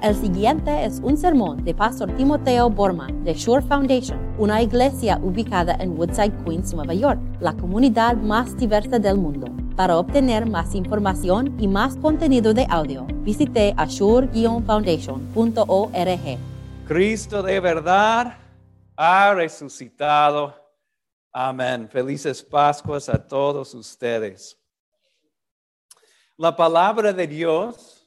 El siguiente es un sermón de Pastor Timoteo Borman de Shore Foundation, una iglesia ubicada en Woodside, Queens, Nueva York, la comunidad más diversa del mundo. Para obtener más información y más contenido de audio, visite ashore-foundation.org. Cristo de verdad ha resucitado. Amén. Felices Pascuas a todos ustedes. La palabra de Dios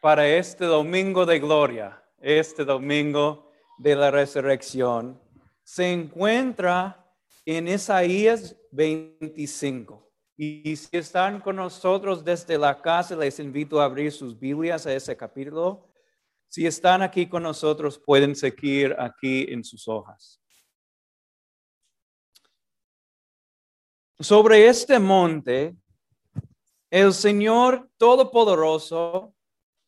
para este domingo de gloria, este domingo de la resurrección, se encuentra en Isaías 25. Y si están con nosotros desde la casa, les invito a abrir sus Biblias a ese capítulo. Si están aquí con nosotros, pueden seguir aquí en sus hojas. Sobre este monte, el Señor Todopoderoso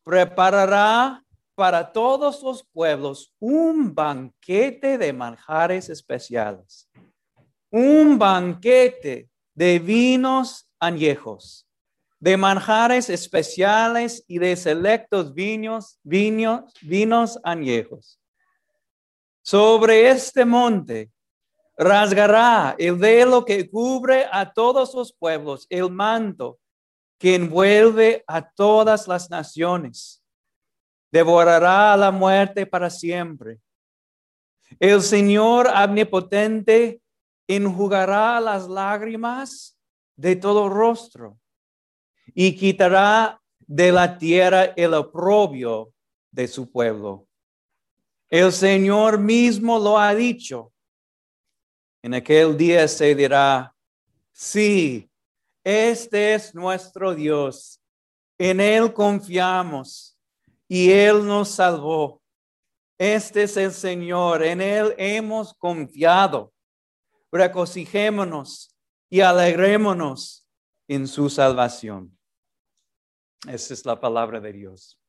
preparará para todos los pueblos un banquete de manjares especiales, un banquete de vinos añejos, de manjares especiales y de selectos vinos, vinos, vinos añejos. Sobre este monte rasgará el velo que cubre a todos los pueblos, el manto que envuelve a todas las naciones. Devorará a la muerte para siempre. El Señor omnipotente enjugará las lágrimas de todo rostro y quitará de la tierra el oprobio de su pueblo. El Señor mismo lo ha dicho. En aquel día se dirá, sí, este es nuestro Dios. En Él confiamos y Él nos salvó. Este es el Señor. En Él hemos confiado. Regocijémonos y alegrémonos en su salvación. Esa es la palabra de Dios.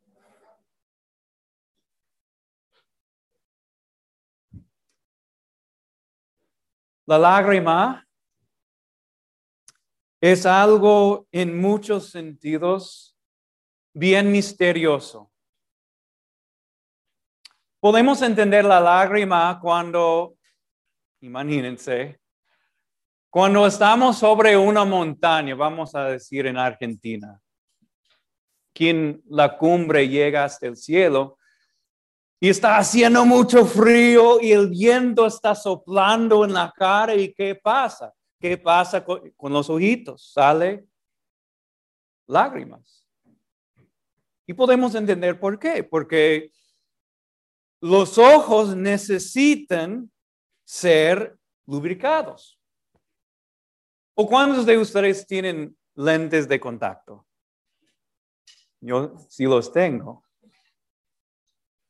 La lágrima es algo en muchos sentidos bien misterioso. Podemos entender la lágrima cuando, imagínense, cuando estamos sobre una montaña, vamos a decir en Argentina, quien la cumbre llega hasta el cielo y está haciendo mucho frío y el viento está soplando en la cara y ¿qué pasa? ¿Qué pasa con, los ojitos? Sale lágrimas. Y podemos entender por qué. Porque los ojos necesitan ser lubricados. ¿O cuántos de ustedes tienen lentes de contacto? Yo sí los tengo.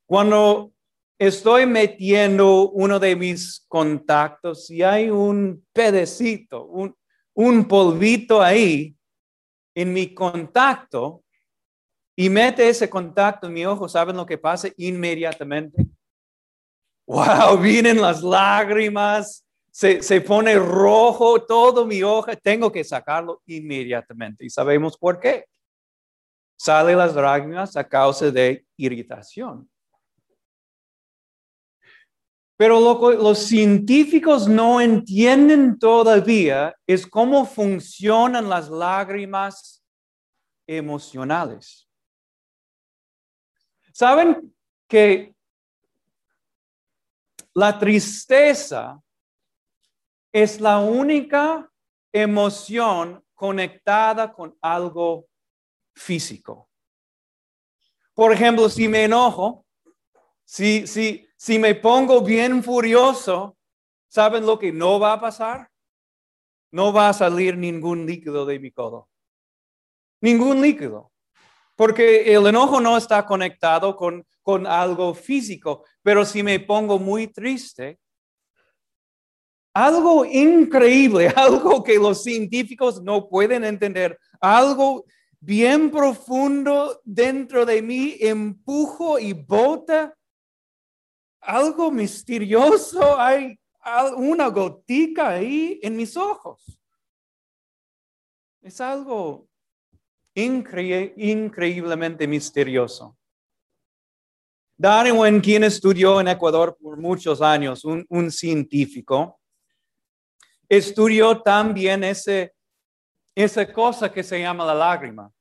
Cuando estoy metiendo uno de mis contactos y hay un pedacito, un, un polvito ahí en mi contacto y mete ese contacto en mi ojo, ¿saben lo que pasa inmediatamente? Wow, vienen las lágrimas, se, se pone rojo todo mi ojo, tengo que sacarlo inmediatamente. ¿Y sabemos por qué? Salen las lágrimas a causa de irritación. Pero lo que los científicos no entienden todavía es cómo funcionan las lágrimas emocionales. ¿Saben que la tristeza es la única emoción conectada con algo físico? Por ejemplo, si me enojo, si, si, si me pongo bien furioso, ¿saben lo que no va a pasar? No va a salir ningún líquido de mi codo. Ningún líquido. Porque el enojo no está conectado con, con algo físico. Pero si me pongo muy triste, algo increíble, algo que los científicos no pueden entender, algo bien profundo dentro de mí, empujo y bota algo misterioso, hay una gotica ahí en mis ojos. Es algo increíblemente misterioso. Darwin, quien estudió en Ecuador por muchos años, un, un científico, estudió también ese, esa cosa que se llama la lágrima.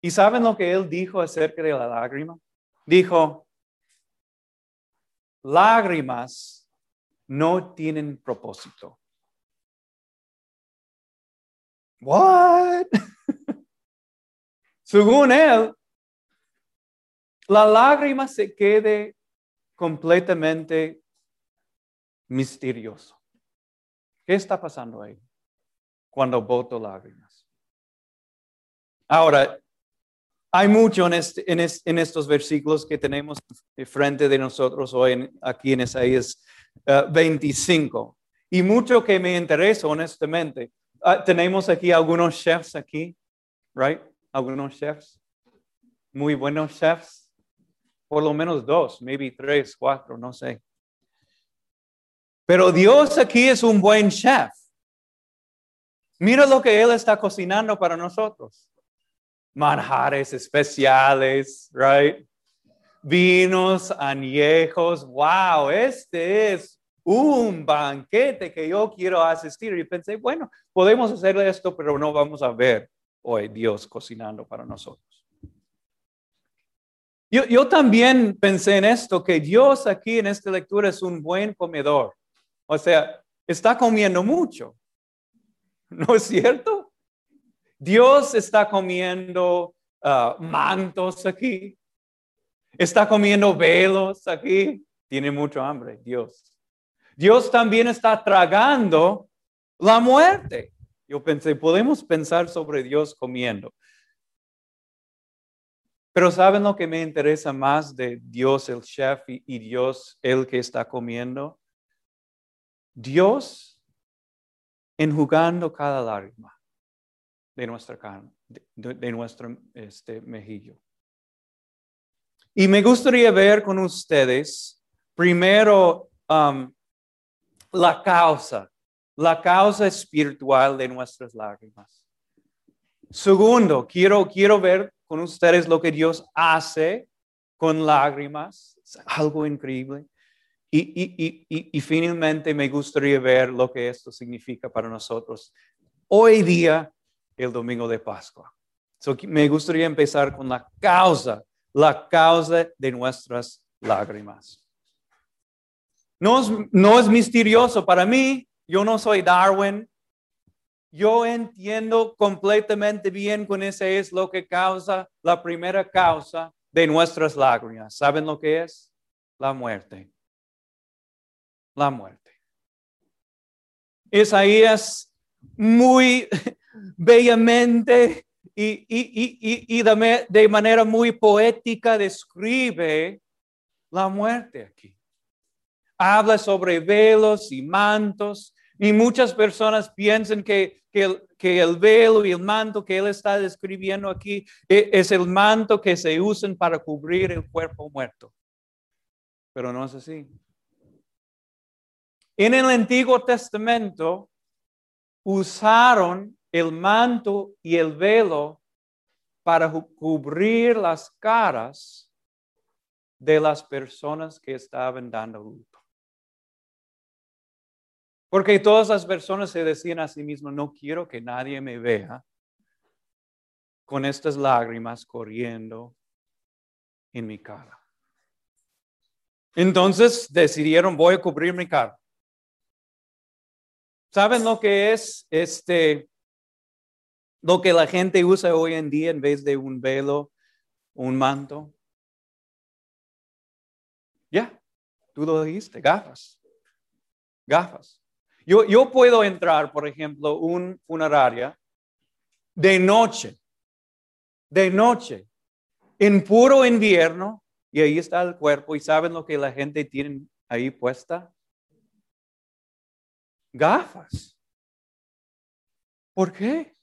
¿Y saben lo que él dijo acerca de la lágrima? Dijo, lágrimas no tienen propósito. What? Según él, la lágrima se quede completamente misterioso. ¿Qué está pasando ahí cuando boto lágrimas? Ahora, hay mucho en, este, en, estos versículos que tenemos frente de nosotros hoy aquí en Isaías 25. Eh, y mucho que me interesa, honestamente. Ah, tenemos aquí algunos chefs aquí, right? Algunos chefs. Muy buenos chefs. Por lo menos dos, maybe tres, cuatro, no sé. Pero Dios aquí es un buen chef. Mira lo que Él está cocinando para nosotros. Manjares especiales, right? Vinos añejos. Wow, este es un banquete que yo quiero asistir. Y pensé, bueno, podemos hacer esto, pero no vamos a ver hoy Dios cocinando para nosotros. Yo, yo, también pensé en esto, que Dios aquí en esta lectura es un buen comedor. O sea, está comiendo mucho. ¿No es cierto? Dios está comiendo ah, mantos aquí. Está comiendo velos aquí. Tiene mucho hambre, Dios. Dios también está tragando la muerte. Yo pensé, podemos pensar sobre Dios comiendo. Pero ¿saben lo que me interesa más de Dios el chef y Dios el que está comiendo? Dios enjugando cada lágrima de nuestra carne, de, nuestro este, mejillo. Y me gustaría ver con ustedes primero um, la causa, la causa espiritual de nuestras lágrimas. Segundo, quiero, quiero ver con ustedes lo que Dios hace con lágrimas, algo increíble. Y, finalmente me gustaría ver lo que esto significa para nosotros hoy día, el domingo de Pascua. me gustaría empezar con la causa, la causa de nuestras lágrimas. No es, no es misterioso para mí, yo no soy Darwin, yo entiendo completamente bien con ese es lo que causa, la primera causa de nuestras lágrimas. ¿Saben lo que es? La muerte la muerte. Isaías muy bellamente y, de manera muy poética describe la muerte aquí. Habla sobre velos y mantos y muchas personas piensan que, que, el, velo y el manto que él está describiendo aquí e, es el manto que se usan para cubrir el cuerpo muerto. Pero no es así. En el Antiguo Testamento usaron el manto y el velo para cubrir las caras de las personas que estaban dando luto. Porque todas las personas se decían a sí mismas, no quiero que nadie me vea con estas lágrimas corriendo en mi cara. Entonces decidieron, voy a cubrir mi cara. ¿Saben lo que es este lo que la gente usa hoy en día en vez de un velo, un manto? Ya, tú lo dijiste, gafas. Gafas. Yo, yo puedo entrar, por ejemplo, un funeraria de noche, de noche, en puro invierno, y ahí está el cuerpo, y saben lo que la gente tiene ahí puesta? gafas. ¿Por qué?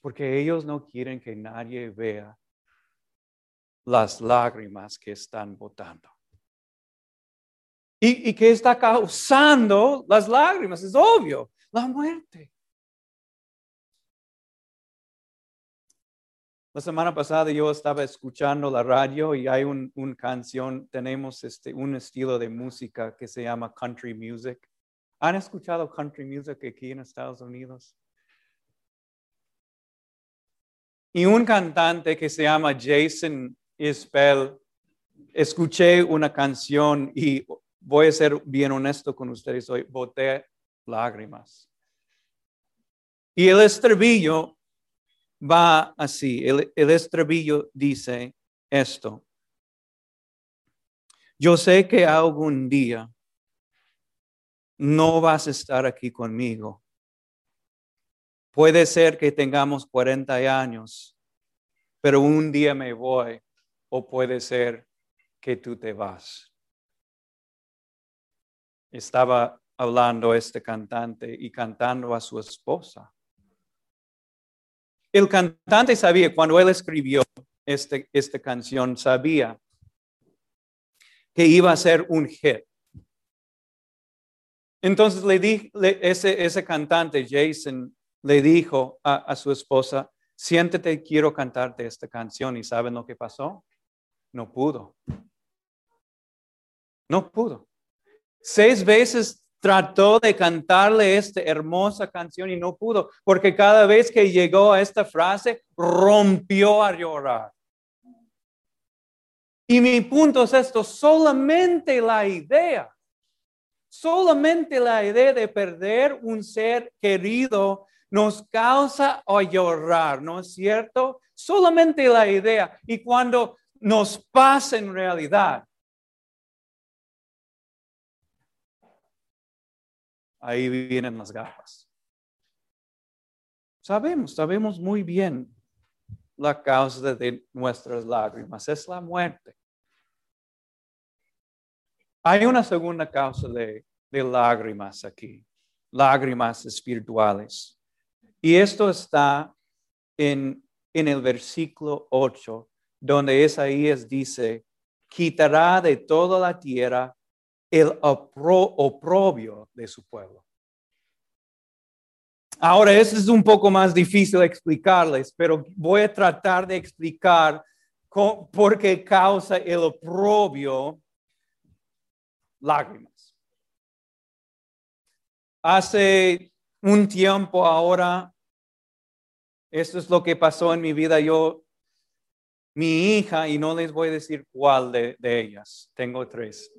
Porque ellos no quieren que nadie vea las lágrimas que están botando. ¿Y, ¿Y qué está causando las lágrimas? Es obvio, la muerte. La semana pasada yo estaba escuchando la radio y hay un, un canción, tenemos este, un estilo de música que se llama country music. ¿Han escuchado country music aquí en Estados Unidos? Y un cantante que se llama Jason Isbell, escuché una canción y voy a ser bien honesto con ustedes hoy, boté lágrimas. Y el estribillo va así. El, el estribillo dice esto. Yo sé que algún día no vas a estar aquí conmigo. Puede ser que tengamos 40 años, pero un día me voy o puede ser que tú te vas. Estaba hablando este cantante y cantando a su esposa. El cantante sabía, cuando él escribió este, esta canción, sabía que iba a ser un hit. Entonces le di, ese, ese cantante, Jason, le dijo a, su esposa, siéntete, quiero cantarte esta canción. ¿Y saben lo que pasó? No pudo. No pudo. Seis veces trató de cantarle esta hermosa canción y no pudo, porque cada vez que llegó a esta frase, rompió a llorar. Y mi punto es esto, solamente la idea, solamente la idea de perder un ser querido nos causa a llorar, ¿no es cierto? Solamente la idea. Y cuando nos pasa en realidad, ahí vienen las gafas. Sabemos, sabemos muy bien la causa de nuestras lágrimas, es la muerte. Hay una segunda causa de, lágrimas aquí, lágrimas espirituales. Y esto está en, en el versículo 8, donde Isaías dice, quitará de toda la tierra el oprobio de su pueblo. Ahora, eso es un poco más difícil explicarles, pero voy a tratar de explicar por qué causa el oprobio lágrimas. Hace un tiempo ahora, esto es lo que pasó en mi vida. Yo, mi hija, y no les voy a decir cuál de ellas, tengo tres,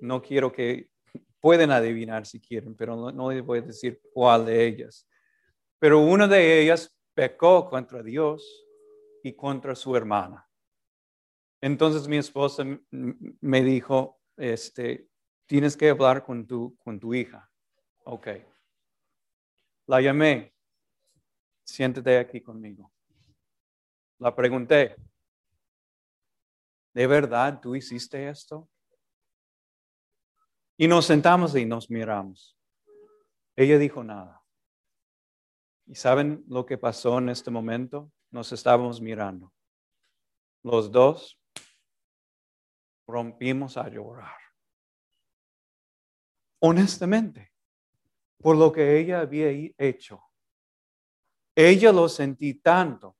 no quiero que pueden adivinar si quieren, pero no, les voy a decir cuál de ellas. Pero una de ellas pecó contra Dios y contra su hermana. Entonces mi esposa me dijo, este, tienes que hablar con tu, con tu hija. Ok. La llamé. Siéntate aquí conmigo. La pregunté, ¿de verdad tú hiciste esto? Y nos sentamos y nos miramos. Ella dijo nada. ¿Y saben lo que pasó en este momento? Nos estábamos mirando. Los dos rompimos a llorar. Honestamente, por lo que ella había hecho. Ella lo sentí tanto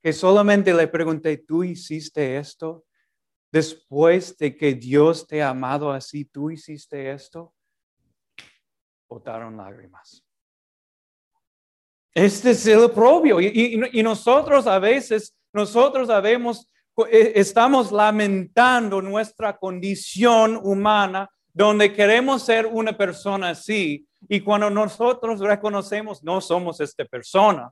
que solamente le pregunté, ¿tú hiciste esto? Después de que Dios te ha amado así, tú hiciste esto, botaron lágrimas. Este es el propio. Y, nosotros a veces, nosotros sabemos, e, estamos lamentando nuestra condición humana donde queremos ser una persona así. Y cuando nosotros reconocemos, no somos esta persona,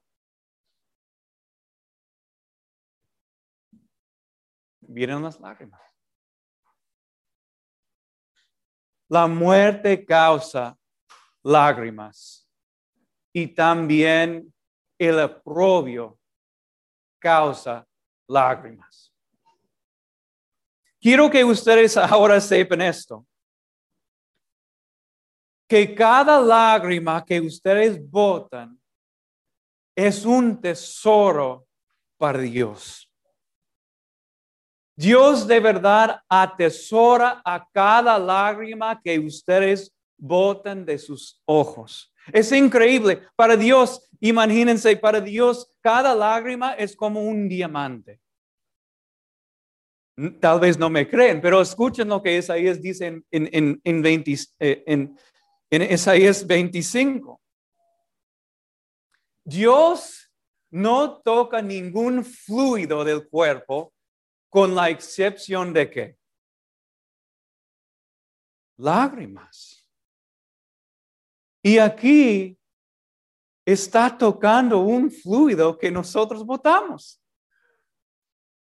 vienen las lágrimas. La muerte causa lágrimas y también el oprobio causa lágrimas. Quiero que ustedes ahora sepan esto, que cada lágrima que ustedes botan es un tesoro para Dios. Dios de verdad atesora a cada lágrima que ustedes botan de sus ojos. Es increíble. Para Dios, imagínense, para Dios cada lágrima es como un diamante. Tal vez no me creen, pero escuchen lo que Isaías dice en, en, en, eh, en, en Isaías 25. Dios no toca ningún fluido del cuerpo con la excepción de qué? Lágrimas. Y aquí está tocando un fluido que nosotros votamos.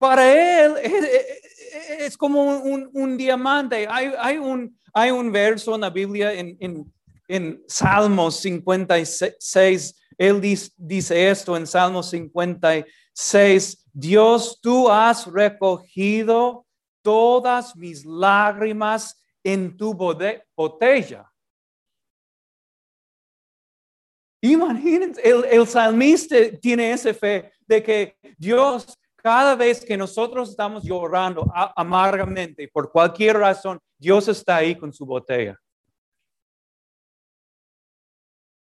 Para él es, como un, diamante. Hay, un, hay un verso en la Biblia en, en, en Salmos 56. Él dice, esto en Salmos 56. Dios, tú has recogido todas mis lágrimas en tu botella. Imagínense, el, salmista tiene esa fe de que Dios, cada vez que nosotros estamos llorando amargamente por cualquier razón, Dios está ahí con su botella,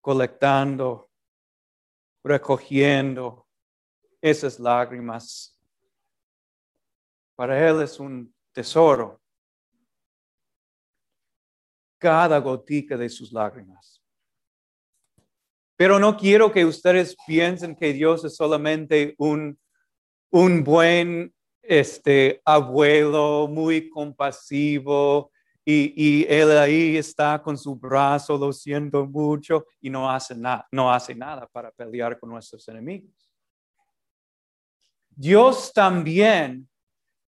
colectando, recogiendo esas lágrimas. Para Él es un tesoro cada gotica de sus lágrimas. Pero no quiero que ustedes piensen que Dios es solamente un, un buen este, abuelo muy compasivo y, y, él ahí está con su brazo, lo siento mucho, y no hace, nada, no hace nada para pelear con nuestros enemigos. Dios también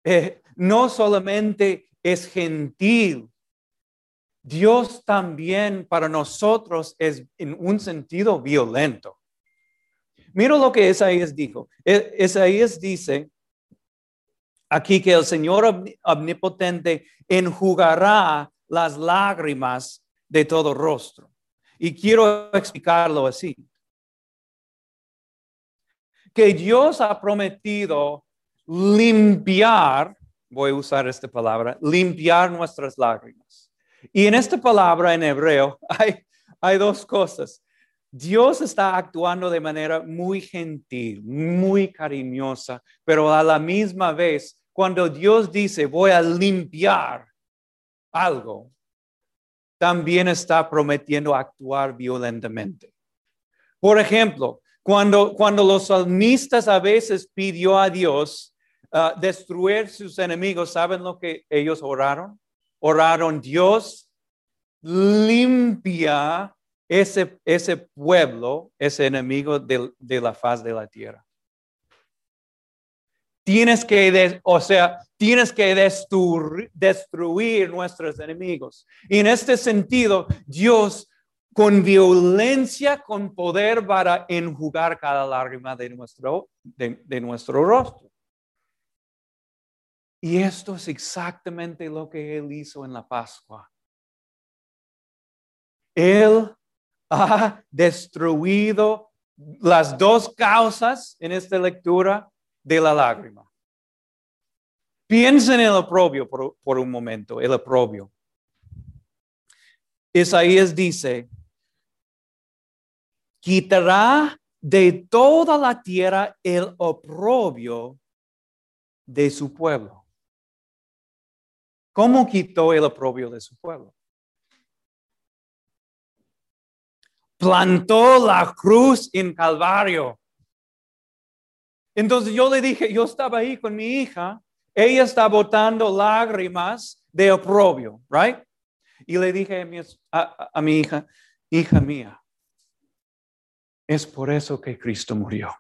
eh, no solamente es gentil Dios también para nosotros es en un sentido violento. Mira lo que Isaías dijo. Isaías dice aquí que el Señor omnipotente enjugará las lágrimas de todo rostro. Y quiero explicarlo así. Que Dios ha prometido limpiar, voy a usar esta palabra, limpiar nuestras lágrimas. Y en esta palabra en hebreo hay dos cosas. Dios está actuando de manera muy gentil, muy cariñosa, pero a la misma vez, cuando Dios dice, voy a limpiar algo, también está prometiendo actuar violentamente. Por ejemplo, cuando, cuando los salmistas a veces pidió a Dios uh, destruir sus enemigos, ¿saben lo que ellos oraron? oraron, Dios limpia ese, ese pueblo, ese enemigo de, de la faz de la tierra. Tienes que, o sea, tienes que destruir, destruir nuestros enemigos. Y en este sentido, Dios con violencia, con poder para enjugar cada lágrima de nuestro, de nuestro rostro. Y esto es exactamente lo que Él hizo en la Pascua. Él ha destruido las dos causas en esta lectura de la lágrima. Piensen en el oprobio por, un momento, el oprobio. Isaías dice, quitará de toda la tierra el oprobio de su pueblo. ¿Cómo quitó el oprobio de su pueblo? Plantó la cruz en Calvario. Entonces yo le dije, yo estaba ahí con mi hija, ella está botando lágrimas de oprobio, right? Y le dije a mi, hija, hija mía, es por eso que Cristo murió.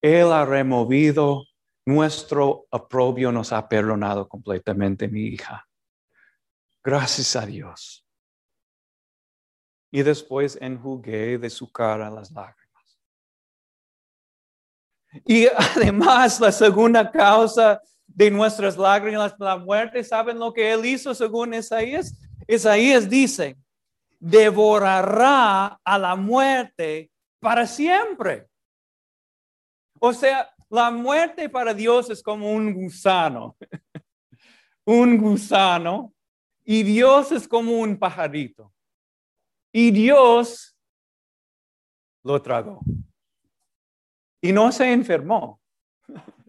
Él ha removido nuestro aprobio nos ha perdonado completamente, mi hija. Gracias a Dios. Y después enjugué de su cara las lágrimas. Y además la segunda causa de nuestras lágrimas, la muerte, ¿saben lo que él hizo según Isaías? Isaías dice, devorará a la muerte para siempre. O sea, la muerte para Dios es como un gusano, un gusano Y Dios es como un pajarito. Y Dios lo tragó. Y no se enfermó.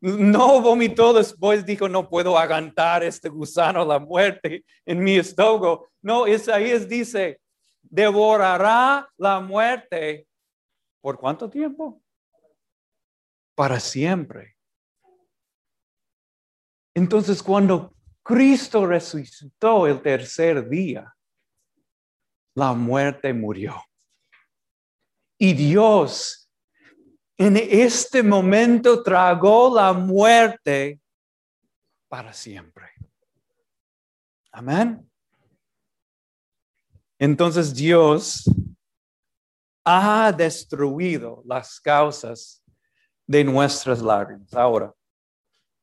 No vomitó después, dijo, no puedo aguantar este gusano, la muerte en mi estómago. No, Isaías dice, devorará la muerte. ¿Por cuánto tiempo? Para siempre. Entonces, cuando Cristo resucitó el tercer día, la muerte murió. Y Dios en este momento tragó la muerte para siempre. Amén. Entonces Dios ha destruido las causas de nuestras lágrimas. Ahora,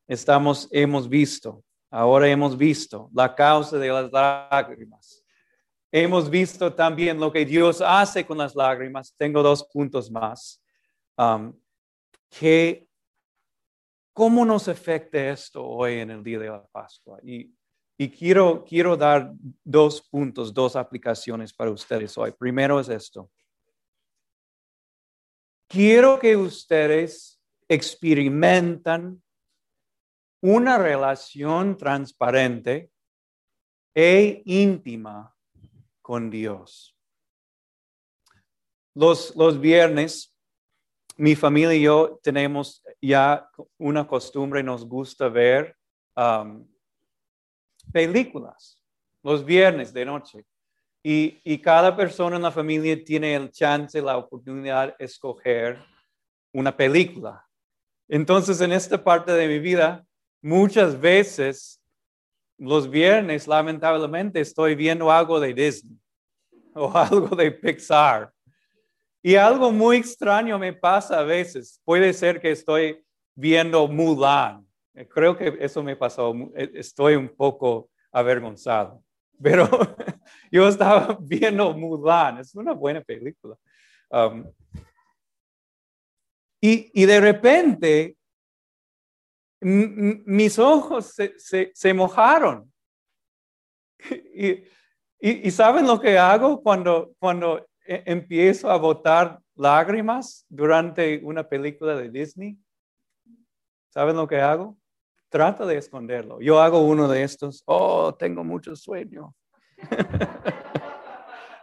estamos, hemos visto, ahora hemos visto la causa de las lágrimas. Hemos visto también lo que Dios hace con las lágrimas. Tengo dos puntos más. Um, ¿Cómo nos afecta esto hoy en el día de la Pascua? Y, y quiero, quiero dar dos puntos, dos aplicaciones para ustedes hoy. Primero es esto. Quiero que ustedes experimentan una relación transparente e íntima con Dios. Los, los viernes mi familia y yo tenemos ya una costumbre, nos gusta ver um, películas los viernes de noche. Y, y, cada persona en la familia tiene el chance, la oportunidad de escoger una película. Entonces, en esta parte de mi vida, muchas veces los viernes, lamentablemente, estoy viendo algo de Disney o algo de Pixar y algo muy extraño me pasa a veces. Puede ser que estoy viendo Mulan. Creo que eso me pasó. Eh, estoy un poco avergonzado. Pero yo estaba viendo Mulan. Es una buena película. Um, y, y, de repente mis ojos se, se, mojaron. Y, y, y, saben lo que hago cuando, cuando e, empiezo a botar lágrimas durante una película de Disney, ¿saben lo que hago? Trata de esconderlo. Yo hago uno de estos. Oh, tengo mucho sueño.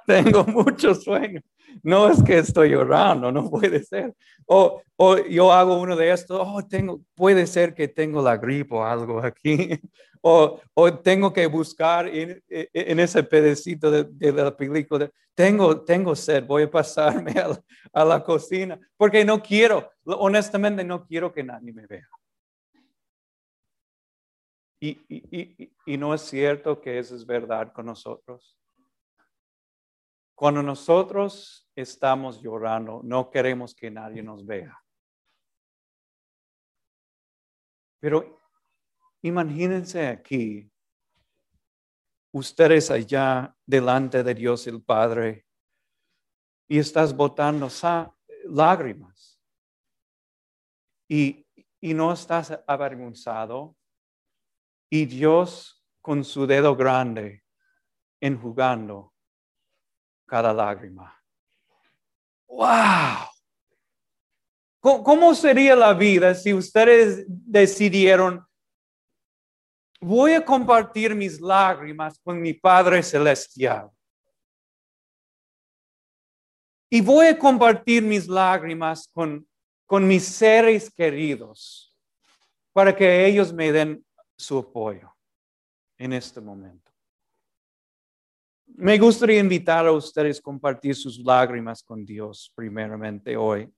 tengo mucho sueño. No es que estoy llorando, no puede ser. O, o yo hago uno de estos. Oh, tengo, puede ser que tengo la gripe o algo aquí. O, o, tengo que buscar en, en ese pedacito de, de, la película. Tengo, tengo sed, voy a pasarme a la, a la cocina porque no quiero, honestamente no quiero que nadie me vea. Y, y, y, y, no es cierto que eso es verdad con nosotros. Cuando nosotros estamos llorando, no queremos que nadie nos vea. Pero Imagínense aquí, ustedes allá delante de Dios el Padre y estás botando lágrimas y, no estás avergonzado y Dios con su dedo grande enjugando cada lágrima. ¡Wow! ¿Cómo sería la vida si ustedes decidieron voy a compartir mis lágrimas con mi Padre Celestial. Y voy a compartir mis lágrimas con, con mis seres queridos para que ellos me den su apoyo en este momento. Me gustaría invitar a ustedes a compartir sus lágrimas con Dios primeramente hoy.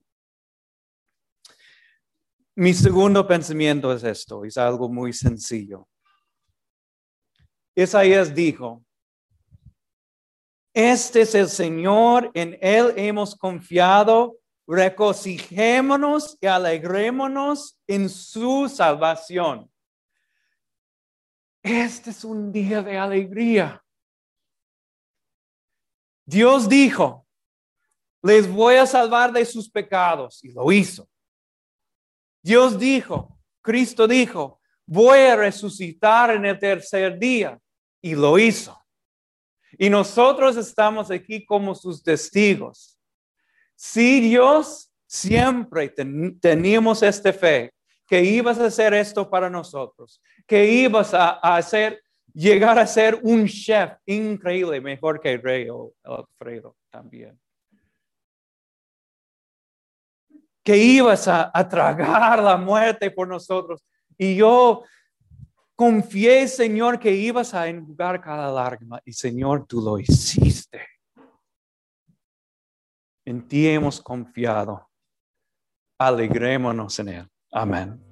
Mi segundo pensamiento es esto, es algo muy sencillo. Isaías dijo, este es el Señor, en Él hemos confiado, regocijémonos y alegrémonos en su salvación. Este es un día de alegría. Dios dijo, les voy a salvar de sus pecados y lo hizo. Dios dijo, Cristo dijo, voy a resucitar en el tercer día. Y lo hizo. Y nosotros estamos aquí como sus testigos. Si Dios siempre teníamos esta fe, que ibas a hacer esto para nosotros, que ibas a, hacer, llegar a ser un chef increíble, mejor que el rey Alfredo también. Que ibas a, tragar la muerte por nosotros. Y yo confié, Señor, que ibas a enjugar cada lágrima. Y Señor, tú lo hiciste. En ti hemos confiado. Alegrémonos en Él. Amen.